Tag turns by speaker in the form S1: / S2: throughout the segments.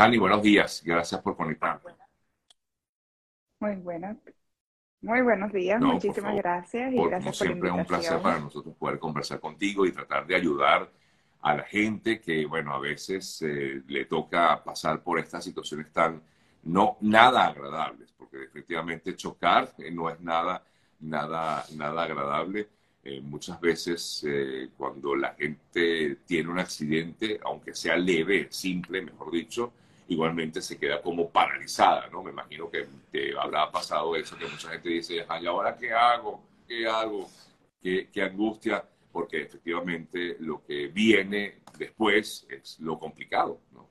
S1: Hani, buenos días. Gracias por conectarte.
S2: Muy buenos, muy buenos días. Muchísimas gracias y
S1: por,
S2: gracias
S1: por siempre es un placer para nosotros poder conversar contigo y tratar de ayudar a la gente que, bueno, a veces eh, le toca pasar por estas situaciones tan no nada agradables, porque efectivamente chocar eh, no es nada, nada, nada agradable. Eh, muchas veces cuando la gente tiene un accidente, aunque sea leve, simple, mejor dicho, igualmente se queda como paralizada, ¿no? Me imagino que habrá pasado eso, que mucha gente dice, ¿y ahora qué hago? ¿Qué hago? ¿Qué, qué angustia? porque efectivamente lo que viene después es lo complicado, ¿no?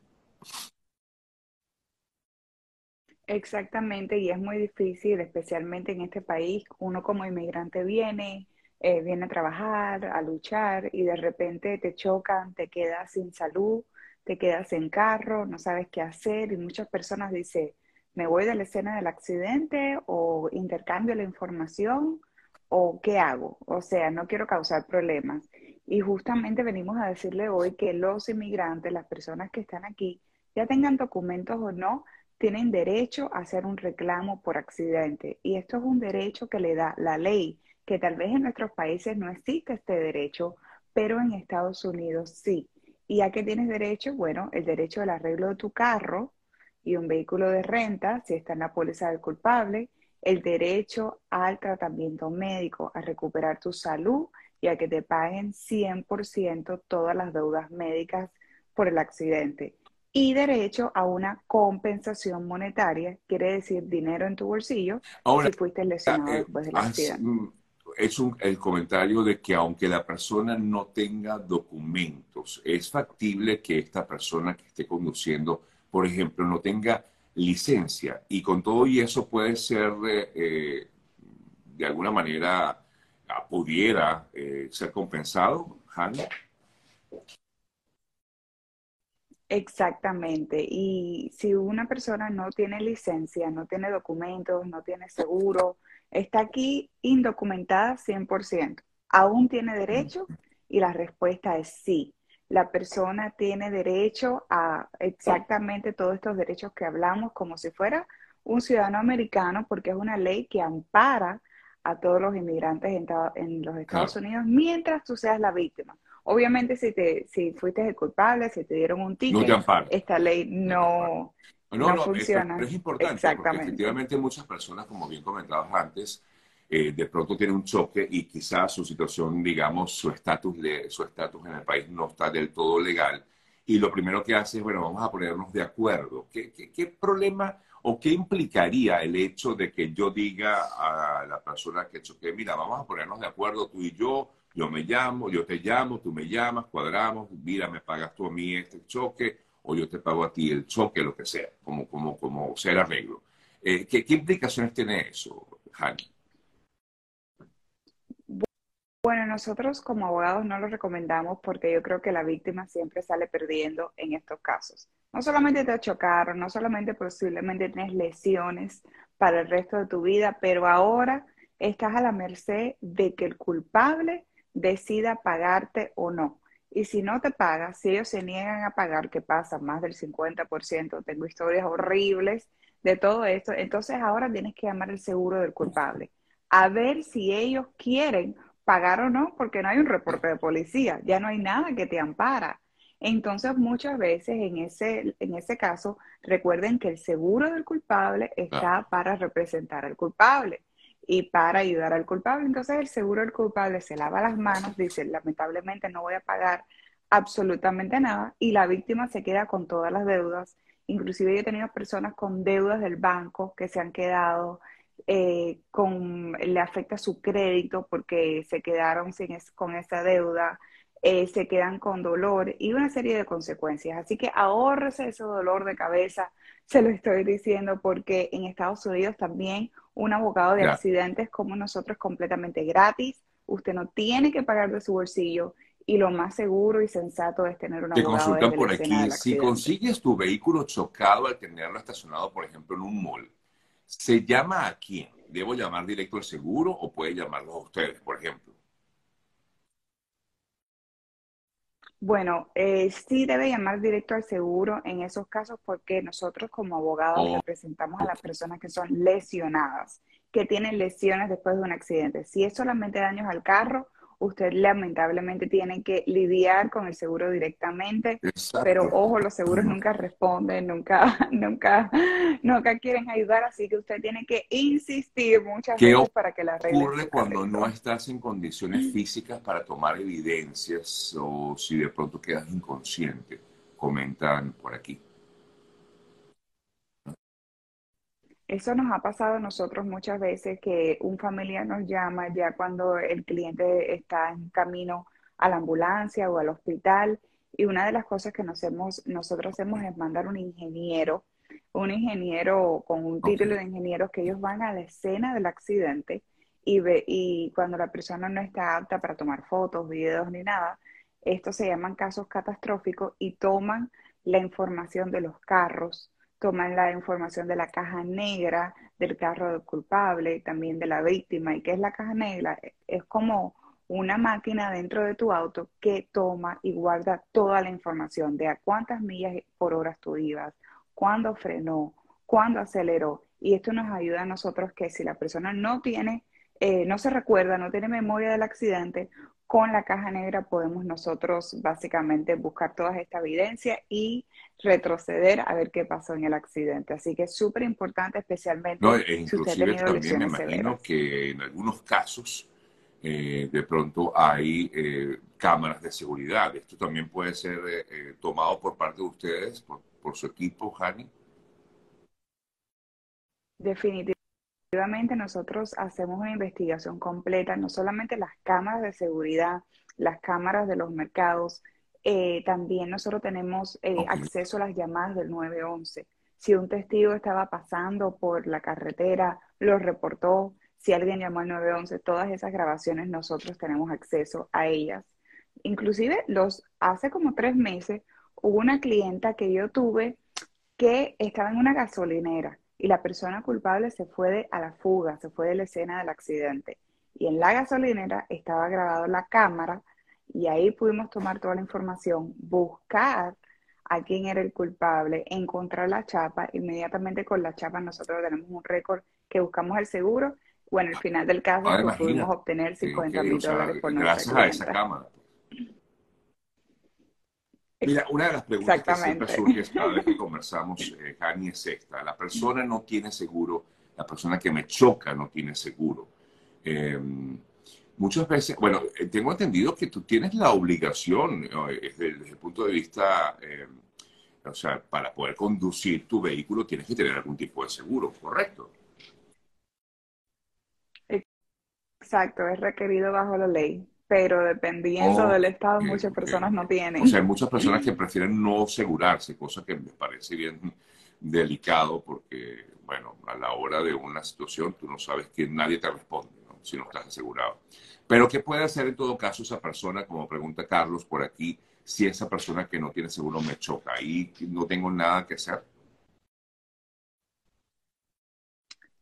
S2: Exactamente, y es muy difícil, especialmente en este país, uno como inmigrante viene, eh, viene a trabajar, a luchar, y de repente te chocan, te quedas sin salud, te quedas en carro, no sabes qué hacer, y muchas personas dicen, me voy de la escena del accidente o intercambio la información o qué hago. O sea, no quiero causar problemas. Y justamente venimos a decirle hoy que los inmigrantes, las personas que están aquí, ya tengan documentos o no, tienen derecho a hacer un reclamo por accidente. Y esto es un derecho que le da la ley, que tal vez en nuestros países no existe este derecho, pero en Estados Unidos sí. ¿Y a qué tienes derecho? Bueno, el derecho al arreglo de tu carro y un vehículo de renta, si está en la póliza del culpable, el derecho al tratamiento médico, a recuperar tu salud y a que te paguen 100% todas las deudas médicas por el accidente. Y derecho a una compensación monetaria, quiere decir dinero en tu bolsillo si fuiste lesionado eh, después del accidente.
S1: Es un, el comentario de que aunque la persona no tenga documentos, es factible que esta persona que esté conduciendo, por ejemplo, no tenga licencia. Y con todo y eso puede ser, eh, de alguna manera, ah, pudiera eh, ser compensado, Hanna.
S2: Exactamente. Y si una persona no tiene licencia, no tiene documentos, no tiene seguro, está aquí indocumentada 100%, ¿aún tiene derecho? Y la respuesta es sí. La persona tiene derecho a exactamente todos estos derechos que hablamos como si fuera un ciudadano americano, porque es una ley que ampara a todos los inmigrantes en, los Estados Unidos mientras tú seas la víctima. Obviamente, si, te, si fuiste el culpable, si te dieron un ticket, esta ley no, no, funciona.
S1: pero es importante porque efectivamente muchas personas, como bien comentabas antes, eh, de pronto tiene un choque y quizás su situación, digamos, su estatus su estatus en el país no está del todo legal. Y lo primero que hace es, bueno, vamos a ponernos de acuerdo. ¿Qué, qué, problema o qué implicaría el hecho de que yo diga a la persona que choque, mira, vamos a ponernos de acuerdo tú y yo, yo me llamo, yo te llamo, tú me llamas, cuadramos, mira, me pagas tú a mí este choque o yo te pago a ti el choque, lo que sea, como, como, como sea arreglo. Eh, ¿qué, ¿qué, implicaciones tiene eso, Hani?
S2: Bueno, nosotros como abogados no lo recomendamos porque yo creo que la víctima siempre sale perdiendo en estos casos. No solamente te chocaron, no solamente posiblemente tienes lesiones para el resto de tu vida, pero ahora estás a la merced de que el culpable decida pagarte o no. Y si no te paga, si ellos se niegan a pagar, que pasa más del 50%, tengo historias horribles de todo esto, entonces ahora tienes que llamar el seguro del culpable, a ver si ellos quieren pagar o no, porque no hay un reporte de policía, ya no hay nada que te ampara. Entonces, muchas veces en ese, en ese caso, recuerden que el seguro del culpable está para representar al culpable y para ayudar al culpable. Entonces, el seguro del culpable se lava las manos, dice, lamentablemente no voy a pagar absolutamente nada y la víctima se queda con todas las deudas. Inclusive yo he tenido personas con deudas del banco que se han quedado eh, con, le afecta su crédito porque se quedaron sin con esa deuda, eh, se quedan con dolor y una serie de consecuencias. Así que ahorrese ese dolor de cabeza, se lo estoy diciendo, porque en Estados Unidos también un abogado de accidentes como nosotros completamente gratis. Usted no tiene que pagar de su bolsillo y lo más seguro y sensato es tener un abogado.
S1: Te por aquí, si consigues tu vehículo chocado al tenerlo estacionado, por ejemplo, en un mall, ¿Se llama a quién? ¿Debo llamar directo al seguro o puede llamarlos a ustedes, por ejemplo?
S2: Bueno, eh, sí debe llamar directo al seguro en esos casos porque nosotros como abogados
S1: Oh,
S2: representamos a las personas que son lesionadas, que tienen lesiones después de un accidente. Si es solamente daños al carro, usted lamentablemente tiene que lidiar con el seguro directamente, pero ojo, los seguros nunca responden, nunca, nunca, nunca quieren ayudar, así que usted tiene que insistir muchas
S1: ¿Qué
S2: veces para que le arreglen
S1: ocurre
S2: su
S1: cuando no estás en condiciones físicas para tomar evidencias o si de pronto quedas inconsciente? Comentan por aquí.
S2: Eso nos ha pasado a nosotros muchas veces que un familiar nos llama ya cuando el cliente está en camino a la ambulancia o al hospital y una de las cosas que nos hemos, nosotros hacemos es mandar un ingeniero, un ingeniero con un título de ingeniero que ellos van a la escena del accidente y, ve, y cuando la persona no está apta para tomar fotos, videos ni nada, estos se llaman casos catastróficos y toman la información de los carros toman la información de la caja negra del carro del culpable, también de la víctima. ¿Y qué es la caja negra? Es como una máquina dentro de tu auto que toma y guarda toda la información de a cuántas millas por hora tú ibas, cuándo frenó, cuándo aceleró. Y esto nos ayuda a nosotros que si la persona no tiene, eh, no se recuerda, no tiene memoria del accidente, con la caja negra podemos nosotros básicamente buscar todas estas evidencias y retroceder a ver qué pasó en el accidente. Así que es súper importante,
S1: No,
S2: especialmente
S1: e
S2: si usted ha
S1: inclusive
S2: tenido
S1: también me imagino
S2: severas.
S1: que en algunos casos eh, de pronto hay eh, cámaras de seguridad. Esto también puede ser eh, eh, tomado por parte de ustedes, por, por su equipo, Hani.
S2: Definitivamente nosotros hacemos una investigación completa, no solamente las cámaras de seguridad, las cámaras de los mercados, eh, también nosotros tenemos eh, acceso a las llamadas del 911. Si un testigo estaba pasando por la carretera, lo reportó, si alguien llamó al 911, todas esas grabaciones nosotros tenemos acceso a ellas. Inclusive los hace como tres meses hubo una clienta que yo tuve que estaba en una gasolinera y la persona culpable se fue de- a la fuga, se fue de la escena del accidente. Y en la gasolinera estaba grabado la cámara y ahí pudimos tomar toda la información, buscar a quién era el culpable, encontrar la chapa. Inmediatamente con la chapa nosotros tenemos un récord que buscamos el seguro. Bueno, al final del caso,
S1: Ah,
S2: pues pudimos obtener
S1: Eh, ok,
S2: 50
S1: o
S2: mil dólares por nuestra
S1: gracias a esa cámara. Mira, una de las preguntas que siempre surge cada vez que conversamos, eh, Hani, es esta. La persona no tiene seguro, la persona que me choca no tiene seguro. Eh, muchas veces, bueno, eh, tengo entendido que tú tienes la obligación, eh, desde, desde el punto de vista, eh, o sea, para poder conducir tu vehículo tienes que tener algún tipo de seguro, ¿correcto?
S2: Exacto, es requerido bajo la ley, pero dependiendo del
S1: Ok,
S2: estado, muchas personas no
S1: ok. O
S2: tienen.
S1: sea, hay muchas personas que prefieren no asegurarse, cosa que me parece bien delicado porque, bueno, a la hora de una situación tú no sabes que nadie te responde, ¿no? Si no estás asegurado. Pero ¿qué puede hacer en todo caso esa persona, como pregunta Carlos por aquí, si esa persona que no tiene seguro me choca? Ahí no tengo nada que hacer.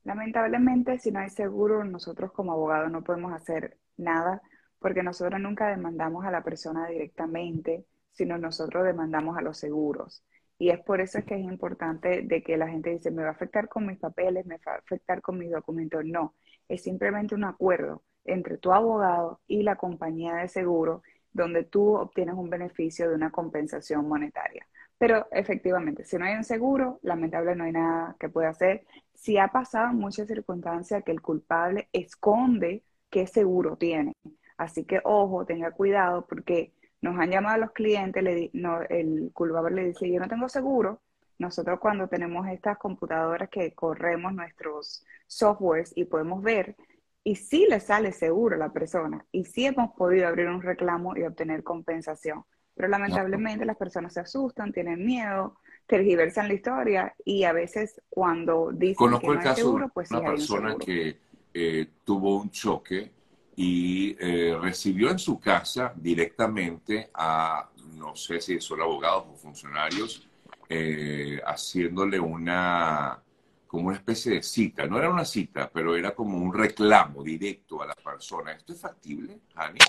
S2: Lamentablemente, si no hay seguro, nosotros como abogados no podemos hacer nada porque nosotros nunca demandamos a la persona directamente, sino nosotros demandamos a los seguros. Y es por eso es que es importante de que la gente dice, me va a afectar con mis papeles, me va a afectar con mis documentos. No, es simplemente un acuerdo entre tu abogado y la compañía de seguro donde tú obtienes un beneficio de una compensación monetaria. Pero efectivamente, si no hay un seguro, lamentable no hay nada que pueda hacer. Si ha pasado muchas circunstancias que el culpable esconde qué seguro tiene. Así que ojo, tenga cuidado porque nos han llamado a los clientes, le di- no, el culpable le dice, yo no tengo seguro. Nosotros cuando tenemos estas computadoras que corremos nuestros softwares y podemos ver, y sí le sale seguro a la persona, y sí hemos podido abrir un reclamo y obtener compensación. Pero lamentablemente las personas se asustan, tienen miedo, tergiversan la historia y a veces cuando dicen que
S1: Conozco
S2: no
S1: el
S2: hay
S1: caso
S2: seguro, pues sí
S1: una
S2: hay un
S1: persona que eh, tuvo un choque y eh, recibió en su casa directamente a, no sé si son abogados o funcionarios, eh, haciéndole una, como una especie de cita. No era una cita, pero era como un reclamo directo a la persona. ¿Esto es factible, Hani?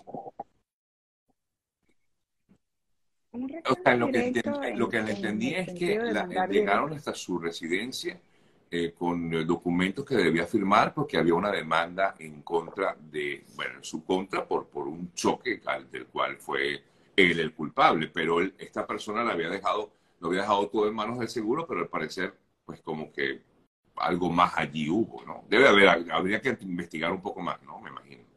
S1: o sea, lo que, lo que entendí es que llegaron hasta su residencia eh, con documentos que debía firmar porque había una demanda en contra de, bueno, en su contra por, por un choque del cual fue él el culpable, pero esta persona la había dejado, lo había dejado todo en manos del seguro, pero al parecer, pues como que algo más allí hubo, ¿no? Debe haber, habría que investigar un poco más, ¿no? Me imagino.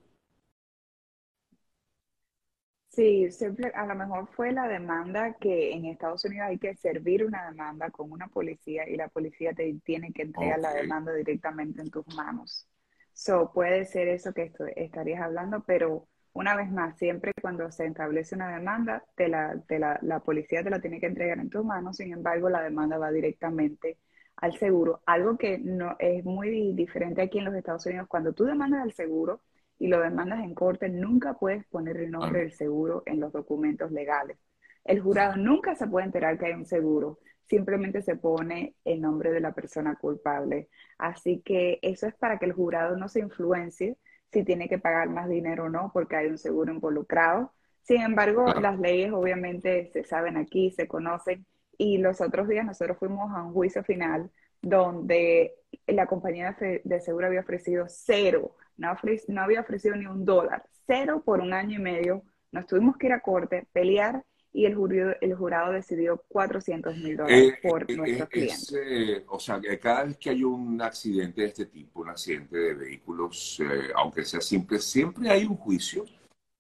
S2: Sí, siempre, a lo mejor fue la demanda que en Estados Unidos hay que servir una demanda con una policía y la policía te tiene que entregar la demanda directamente en tus manos. So, puede ser eso que estarías hablando, pero una vez más, siempre cuando se establece una demanda, te la, la, la policía te la tiene que entregar en tus manos, sin embargo, la demanda va directamente al seguro. Algo que no es muy diferente aquí en los Estados Unidos, cuando tú demandas al seguro, y lo demandas en corte, nunca puedes poner el nombre del seguro en los documentos legales. El jurado nunca se puede enterar que hay un seguro, simplemente se pone el nombre de la persona culpable. Así que eso es para que el jurado no se influencie si tiene que pagar más dinero o no, porque hay un seguro involucrado. Sin embargo, las leyes obviamente se saben aquí, se conocen, y los otros días nosotros fuimos a un juicio final donde la compañía de seguro había ofrecido cero no, había ofrecido ni un dólar, cero por un año y medio. Nos tuvimos que ir a corte, pelear y el jurado, el jurado decidió 400 mil dólares eh, por eh, nuestros eh, clientes.
S1: o sea, que cada vez que hay un accidente de este tipo, un accidente de vehículos, aunque sea simple, siempre hay un juicio.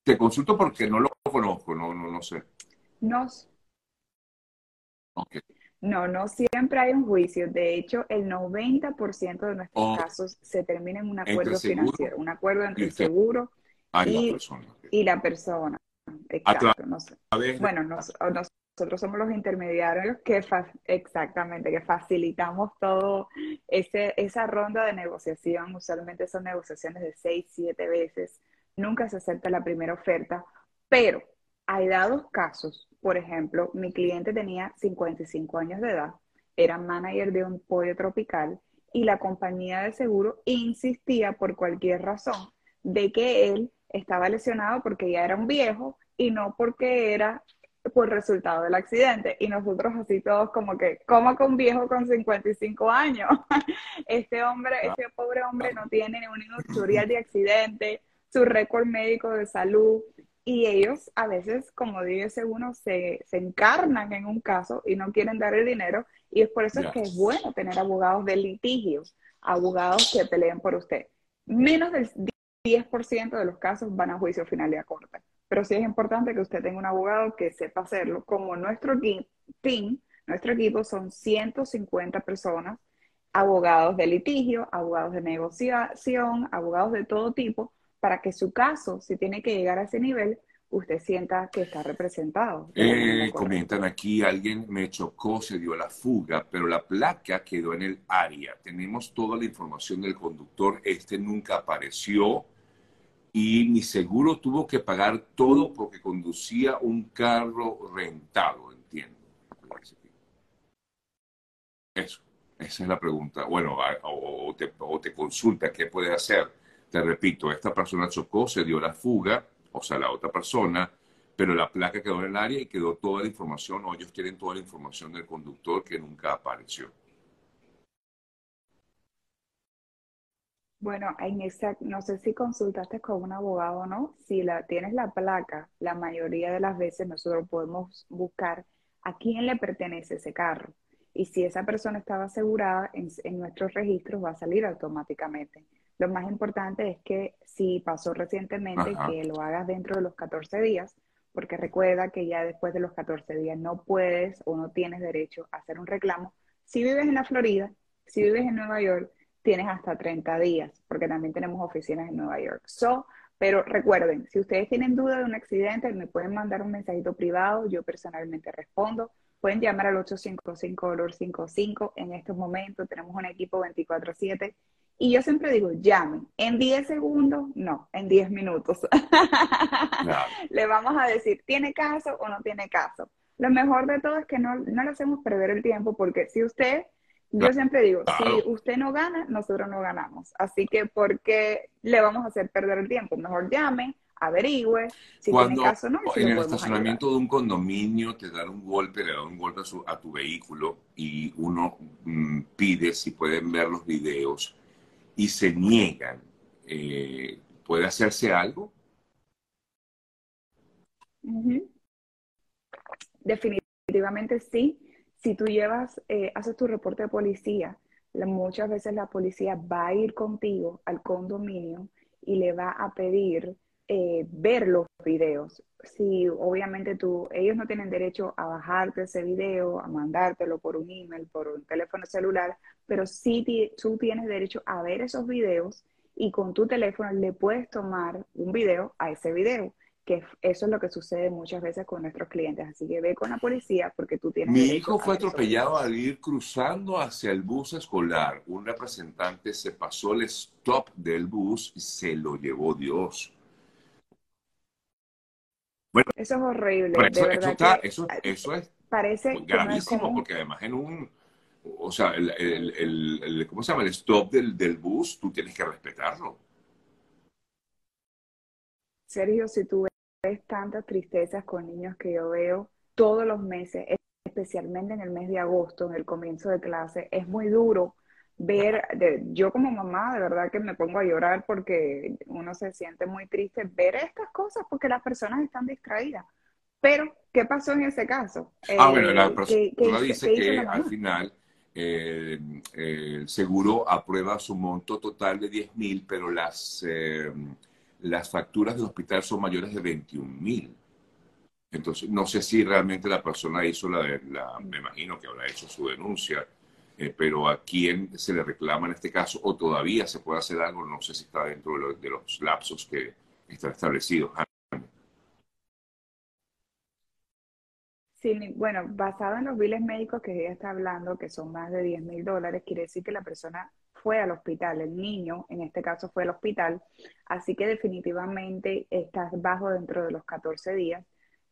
S1: Te consulto porque no lo conozco, no, no, no sé.
S2: No. Okay. No, no siempre hay un juicio. De hecho, el 90% de nuestros oh. casos se termina en un acuerdo financiero, un acuerdo entre el seguro y, la persona. Exacto. bueno, nosotros somos los intermediarios que exactamente que facilitamos todo ese, esa ronda de negociación. Usualmente son negociaciones de seis, siete veces. Nunca se acepta la primera oferta, pero hay dados casos, por ejemplo, mi cliente tenía 55 años de edad, era manager de un pollo tropical y la compañía de seguro insistía por cualquier razón de que él estaba lesionado porque ya era un viejo y no porque era por resultado del accidente. Y nosotros así todos como que, ¿cómo con un viejo con 55 años? este hombre, este pobre hombre no tiene ningún historial de accidente, su récord médico de salud y ellos a veces, como dice uno, se, se, encarnan en un caso y no quieren dar el dinero y es por eso que es bueno tener abogados de litigios, abogados que peleen por usted. Menos del 10% de los casos van a juicio final y a corte, pero sí es importante que usted tenga un abogado que sepa hacerlo, como nuestro team, nuestro equipo son 150 personas, abogados de litigio, abogados de negociación, abogados de todo tipo, para que su caso, si tiene que llegar a ese nivel, usted sienta que está representado.
S1: Eh, comentan aquí, alguien me chocó, se dio la fuga, pero la placa quedó en el área. Tenemos toda la información del conductor, este nunca apareció y mi seguro tuvo que pagar todo porque conducía un carro rentado, entiendo. Eso, esa es la pregunta. Bueno, o te, o te consulta qué puede hacer te repito, esta persona chocó, se dio la fuga, o sea, la otra persona, pero la placa quedó en el área y quedó toda la información, o ellos quieren toda la información del conductor que nunca apareció.
S2: Bueno, en esa, no sé si consultaste con un abogado o no, si la, tienes la placa, la mayoría de las veces nosotros podemos buscar a quién le pertenece ese carro. Y si esa persona estaba asegurada en nuestros registros, va a salir automáticamente. Lo más importante es que si pasó recientemente, que lo hagas dentro de los 14 días, porque recuerda que ya después de los 14 días no puedes o no tienes derecho a hacer un reclamo. Si vives en la Florida, si vives en Nueva York, tienes hasta 30 días, porque también tenemos oficinas en Nueva York. So, pero recuerden, si ustedes tienen duda de un accidente, me pueden mandar un mensajito privado, yo personalmente respondo. Pueden llamar al 855-55. En estos momentos tenemos un equipo 24/7 y yo siempre digo, llamen. En 10 segundos, no, en 10 minutos. Le vamos a decir, ¿tiene caso o no tiene caso? Lo mejor de todo es que no, no le hacemos perder el tiempo, porque si usted, yo siempre digo, si usted no gana, nosotros no ganamos. Así que, ¿por qué le vamos a hacer perder el tiempo? Mejor llamen, averigüe si
S1: Cuando
S2: tiene caso o no. si
S1: en el estacionamiento de un condominio te dan un golpe, le dan un golpe a, su- a tu vehículo y uno mm, pide si pueden ver los videos y se niegan, eh, ¿puede hacerse algo?
S2: Definitivamente sí. Si tú llevas, eh, haces tu reporte de policía, muchas veces la policía va a ir contigo al condominio y le va a pedir eh, ver los videos. Si obviamente tú, ellos no tienen derecho a bajarte ese video, a mandártelo por un email, por un teléfono celular, pero sí ti- tú tienes derecho a ver esos videos y con tu teléfono le puedes tomar un video a ese video que eso es lo que sucede muchas veces con nuestros clientes. Así que ve con la policía porque tú tienes
S1: Mi hijo fue atropellado al ir cruzando hacia el bus escolar. Un representante se pasó el stop del bus y se lo llevó Dios. Bueno,
S2: Eso es horrible,
S1: pero
S2: de
S1: eso, eso
S2: verdad
S1: está,
S2: que
S1: eso,
S2: ah,
S1: eso es
S2: parece
S1: gravísimo porque además en un, o sea, el, el- el- el- ¿cómo se llama? El stop del, del bus, tú tienes que respetarlo.
S2: Sergio, si tú ves tantas tristezas con niños que yo veo todos los meses, especialmente en el mes de agosto, en el comienzo de clase, es muy duro ver, de- yo como mamá, de verdad que me pongo a llorar porque uno se siente muy triste ver estas cosas porque las personas están distraídas. Pero, ¿qué pasó en ese caso?
S1: Ah, bueno, la
S2: Eh, ¿qué, qué
S1: persona dice que al final eh, eh, el seguro aprueba su monto total de 10 mil, pero las, eh, las facturas del hospital son mayores de 21 mil. Entonces, no sé si realmente la persona hizo la, la- me imagino que habrá hecho su denuncia, eh, pero a quién se le reclama en este caso, o todavía se puede hacer algo, no sé si está dentro de, lo- de los lapsos que están establecidos.
S2: Sí, mi- bueno, basado en los biles médicos que ella está hablando, que son más de 10 mil dólares, quiere decir que la persona fue al hospital, el niño en este caso fue al hospital, así que definitivamente estás bajo dentro de los 14 días.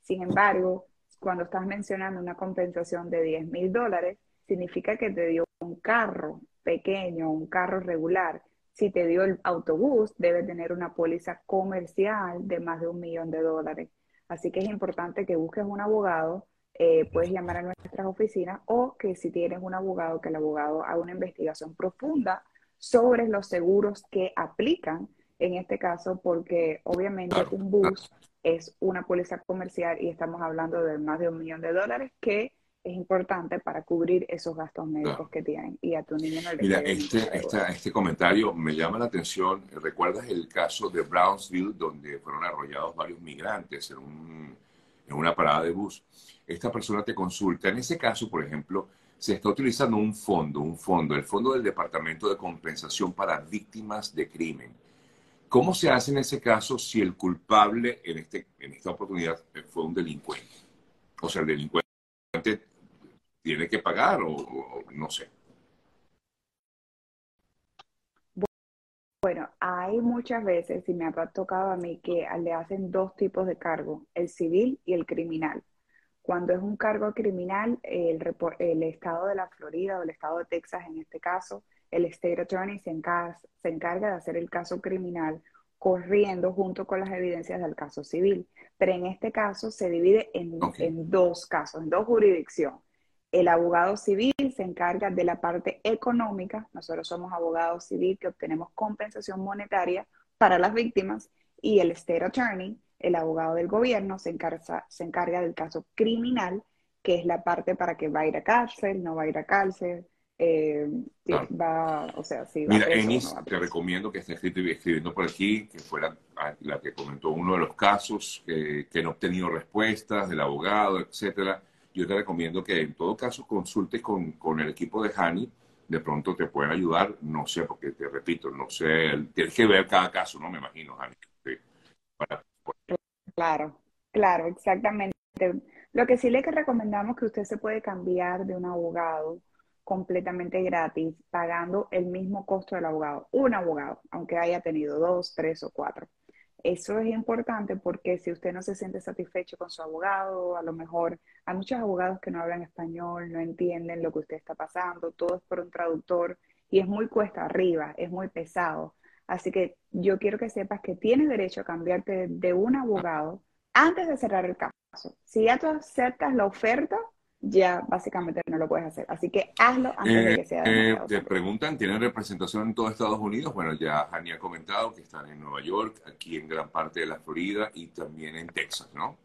S2: Sin embargo, cuando estás mencionando una compensación de 10 mil dólares, significa que te dio un carro pequeño, un carro regular. Si te dio el autobús, debe tener una póliza comercial de más de un millón de dólares. Así que es importante que busques un abogado eh, puedes llamar a nuestras oficinas o que si tienes un abogado, que el abogado haga una investigación profunda sobre los seguros que aplican en este caso, porque obviamente un bus es una póliza comercial y estamos hablando de más de un millón de dólares que es importante para cubrir esos gastos médicos
S1: Claro.
S2: que tienen y a tu niño no le
S1: Mira, este, esta- este comentario me llama la atención. ¿Recuerdas el caso de Brownsville, donde fueron arrollados varios migrantes en, un- en una parada de bus? Esta persona te consulta. En ese caso, por ejemplo, se está utilizando un fondo, un fondo, el Fondo del Departamento de Compensación para Víctimas de Crimen. ¿Cómo se hace en ese caso si el culpable en, este, en esta oportunidad fue un delincuente? O sea, el delincuente tiene que pagar o, no sé.
S2: Bueno, hay muchas veces, y me ha tocado a mí, que le hacen dos tipos de cargo, el civil y el criminal. Cuando es un cargo criminal, el, estado de la Florida o el estado de Texas, en este caso, el state attorney se encarga, se encarga de hacer el caso criminal corriendo junto con las evidencias del caso civil. Pero en este caso se divide en dos casos, en dos jurisdicciones. El abogado civil se encarga de la parte económica. Nosotros somos abogados civil que obtenemos compensación monetaria para las víctimas y el state attorney, el abogado del gobierno, se encarga, se encarga del caso criminal, que es la parte para que va a ir a cárcel, no va a ir a cárcel, eh,
S1: Claro.
S2: va, o sea, si va
S1: Mira,
S2: preso
S1: Enis,
S2: no
S1: te recomiendo que estés escribi- escribiendo por aquí, que fuera ah, la que comentó uno de los casos que, que no ha obtenido respuestas del abogado, etcétera. Yo te recomiendo que en todo caso consultes con, con el equipo de Hani, de pronto te pueden ayudar, no sé, porque te repito, no sé, tienes que ver cada caso, ¿no? Me imagino, Hani. Sí,
S2: Claro, claro, exactamente. Lo que sí le que recomendamos que usted se puede cambiar de un abogado completamente gratis, pagando el mismo costo del abogado, un abogado, aunque haya tenido dos, tres o cuatro. Eso es importante porque si usted no se siente satisfecho con su abogado, a lo mejor hay muchos abogados que no hablan español, no entienden lo que usted está pasando, todo es por un traductor y es muy cuesta arriba, es muy pesado. Así que yo quiero que sepas que tienes derecho a cambiarte de un abogado antes de cerrar el caso. Si ya tú aceptas la oferta, ya básicamente no lo puedes hacer. Así que hazlo antes de que sea
S1: eh, Te preguntan, ¿tienen representación en todo Estados Unidos? Bueno, ya Jani ha comentado que están en Nueva York, aquí en gran parte de la Florida y también en Texas, ¿no?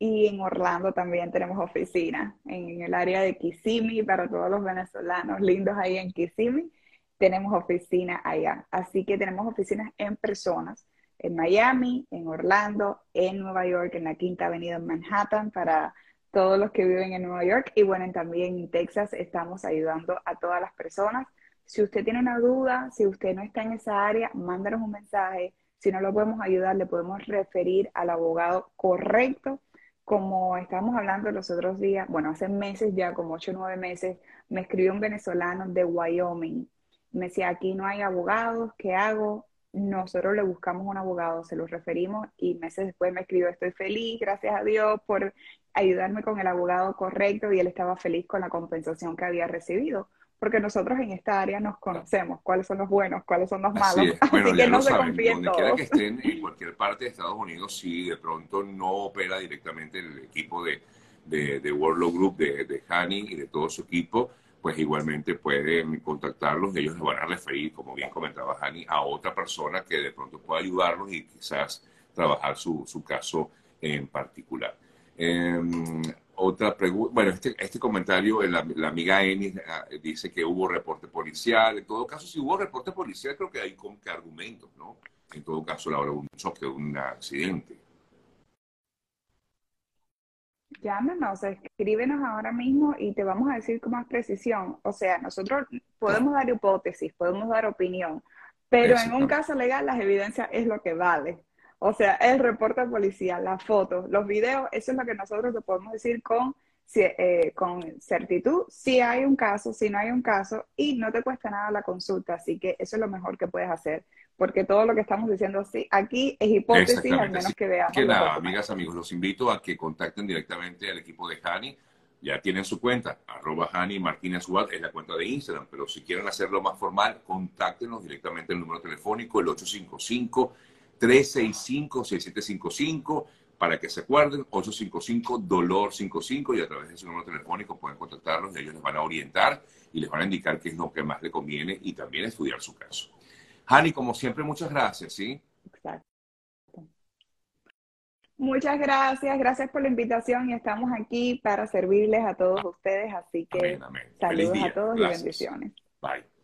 S2: Y en Orlando también tenemos oficina, en el área de Kissimmee, para todos los venezolanos lindos ahí en Kissimmee, tenemos oficina allá. Así que tenemos oficinas en personas en Miami, en Orlando, en Nueva York, en la Quinta Avenida en Manhattan para todos los que viven en Nueva York y bueno, también en Texas estamos ayudando a todas las personas. Si usted tiene una duda, si usted no está en esa área, mándanos un mensaje. Si no lo podemos ayudar, le podemos referir al abogado correcto. Como estábamos hablando los otros días, bueno, hace meses ya, como ocho o nueve meses, me escribió un venezolano de Wyoming. Me decía, aquí no hay abogados, ¿qué hago? Nosotros le buscamos un abogado, se lo referimos y meses después me escribió, estoy feliz, gracias a Dios por ayudarme con el abogado correcto y él estaba feliz con la compensación que había recibido. Porque nosotros en esta área nos conocemos, cuáles son los buenos, cuáles son los malos.
S1: Así, que no se confíen Donde quiera que estén, en cualquier parte de Estados Unidos, si de pronto no opera directamente el equipo de, de, de World Group, de, de Hani y de todo su equipo, pues igualmente pueden contactarlos, ellos les van a referir, como bien comentaba Hani, a otra persona que de pronto pueda ayudarlos y quizás trabajar su, su caso en particular. Em, otra pregunta, bueno, este, este comentario, la, la amiga Eni ah, dice que hubo reporte policial. En todo caso, si hubo reporte policial, creo que hay como que argumentos, ¿no? En todo caso, la hora de un choque, un accidente
S2: llámanos, escríbenos ahora mismo y te vamos a decir con más precisión. O sea, nosotros podemos dar hipótesis, podemos dar opinión, pero en un caso legal las evidencias es lo que vale. O sea, el reporte policial, las fotos, los videos, eso es lo que nosotros te podemos decir con, eh, con certitud, si hay un caso, si no hay un caso, y no te cuesta nada la consulta. Así que eso es lo mejor que puedes hacer porque todo lo que estamos diciendo sí, aquí es hipótesis, al menos que veamos.
S1: Que nada, amigas, amigos, los invito a que contacten directamente al equipo de Hani. Ya tienen su cuenta, arroba Hani Martínez es la cuenta de Instagram, pero si quieren hacerlo más formal, contáctenos directamente el número telefónico, el 855-365-6755, para que se acuerden, 855-DOLOR55, y a través de ese número telefónico pueden contactarlos y ellos les van a orientar y les van a indicar qué es lo que más le conviene y también estudiar su caso. Hani, como siempre, muchas gracias, ¿sí? Exacto.
S2: Muchas gracias, gracias por la invitación y estamos aquí para servirles a todos ustedes, así que saludos a todos y bendiciones.
S1: Bye.